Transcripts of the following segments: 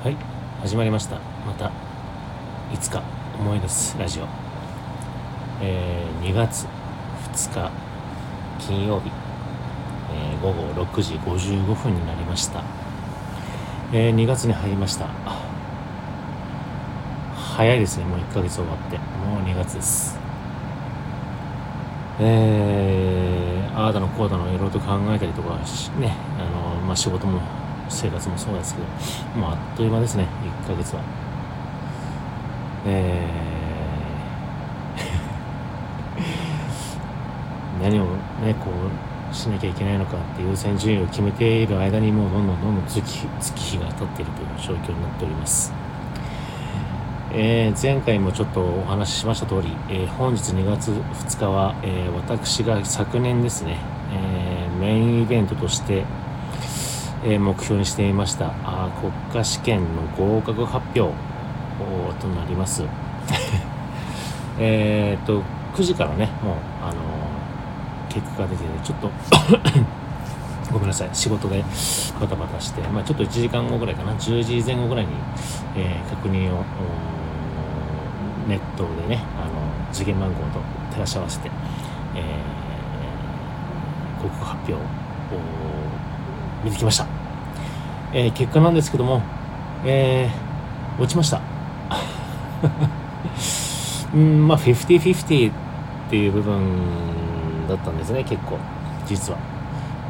はい始まりました。またいつか思い出すラジオ。えー、2月2日金曜日、えー、午後6時55分になりました。えー、2月に入りました。早いですね。もう1ヶ月終わって。もう2月です。えー、ああだのこうだのいろいろと考えたりとかねあの、まあ、仕事も生活もそうですけど、まあ、あっという間ですね、1ヶ月は。えー 何をね、こう、しなきゃいけないのかって優先順位を決めている間にもうどんどんどんどん月月日が経っているという状況になっております。えー、前回もちょっとお話ししました通り、えー、本日2月2日は、えー、私が昨年ですね、えメインイベントとしてえ目標にしていました。あ国家試験の合格発表。となります。えっと9時からねもうあの結果が出て、ね、ちょっと ごめんなさい。仕事でバタバタして、まあ、ちょっと1時間後ぐらいかな。10時前後ぐらいに、えー、確認をネットでねあの受験番号と照らし合わせて、えー、合格発表を見てきました、えー、結果なんですけども、えー、落ちました。うんまあ50-50っていう部分だったんですね結構実は。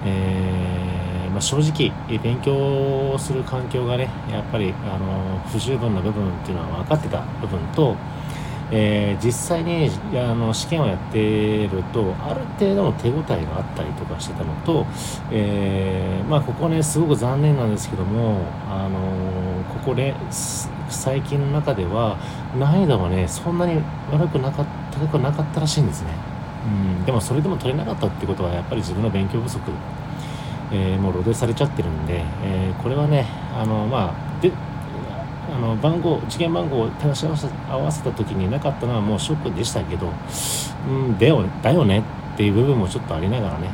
えー、まあ、正直勉強する環境がねやっぱりあの不十分な部分っていうのは分かってた部分とえー、実際にあの試験をやってるとある程度の手応えがあったりとかしてたのと、えー、まあ、ここねすごく残念なんですけども、あのここで最近の中では難易度はねそんなに悪くなかった高くなかったらしいんですね、うん、でもそれでも取れなかったってことはやっぱり自分の勉強不足えー、もう露呈されちゃってるんで、えー、これはねあのまあであの番号受験番号を照らし合わせ合わせた時になかったのはもうショックでしたけど、うん、だよだよねっていう部分もちょっとありながらね、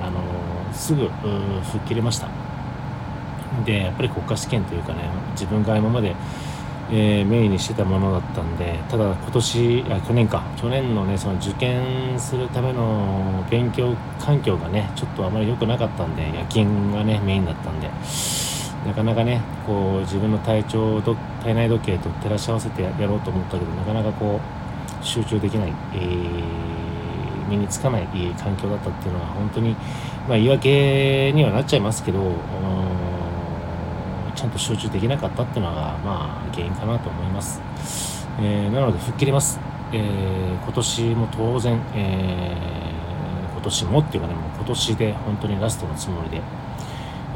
うん、あのすぐ吹っ切れました。でやっぱり国家試験というかね自分が今まで、えー、メインにしてたものだったんでただ今年あ去年か。去年のねその受験するための勉強環境がねちょっとあまり良くなかったんで夜勤がねメインだったんで。なかなかねこう自分の体調体内時計と照らし合わせてやろうと思ったけどなかなかこう集中できない、えー、身につかない環境だったっていうのは本当に、まあ、言い訳にはなっちゃいますけどちゃんと集中できなかったっていうのがまあ原因かなと思います、えー、なので吹っ切れます、えー、今年も当然、えー、今年もっていうかねもう今年で本当にラストのつもりで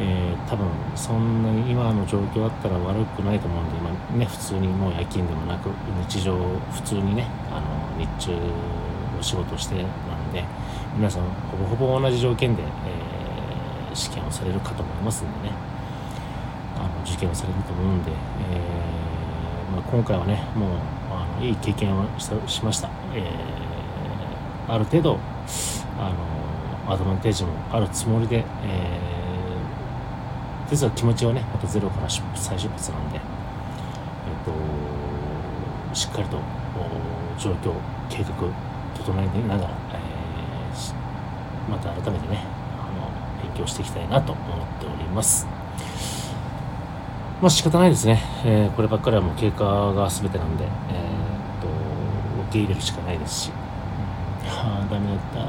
えー、多分そんなに今の状況だったら悪くないと思うんで今ね普通にもう夜勤でもなく日常普通にねあの日中お仕事してなんで皆さんほぼほぼ同じ条件で、えー、試験をされるかと思いますんでね。あの受験をされると思うんで、えー、まあ、今回はねもうあのいい経験をしました、えある程度あのアドバンテージもあるつもりで、えー実は気持ちはねまたゼロから再出発なんで、えっと、しっかりと状況計画整えながら、えー、また改めてねあの勉強していきたいなと思っております。まあ仕方ないですね、えー、こればっかりはもう経過が全てなんで、えー、っと受け入れるしかないですし、ああダメだったっ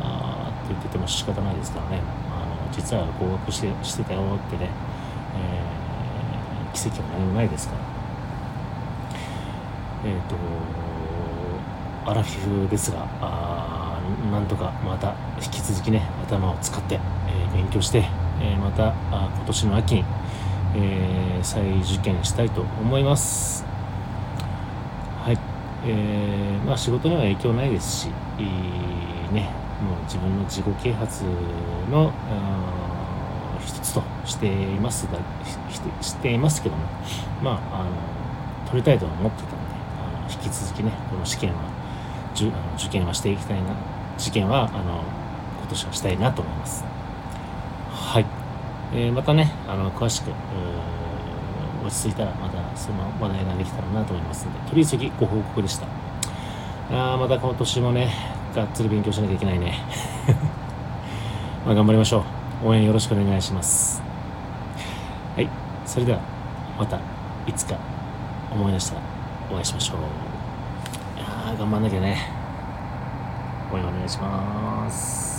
て言ってても仕方ないですからね。あの実は合格してしてたよってね、奇跡は何もないですから。えっ、ー、とアラフィフですがあなんとかまた引き続きね頭を使って、えー、勉強して、えまたあ今年の秋に、え再受験したいと思います。はい。え、まあ仕事には影響ないですし、いいねもう自分の自己啓発の一つとしています。がしていますけども。まああの取りたいとは思ってたのであの引き続きねこの試験はじゅあの受験はしていきたいな受験はあの今年はしたいなと思います。はい、えー、またねあの詳しく落ち着いたらまたその話題ができたらなと思いますのでとりあえず次ご報告でした。あまた今年もねがっつり勉強しなきゃいけないね。まあ頑張りましょう。応援よろしくお願いします。はい。それではまたいつか思い出したらお会いしましょう。いや頑張んなきゃね。応援お願いします。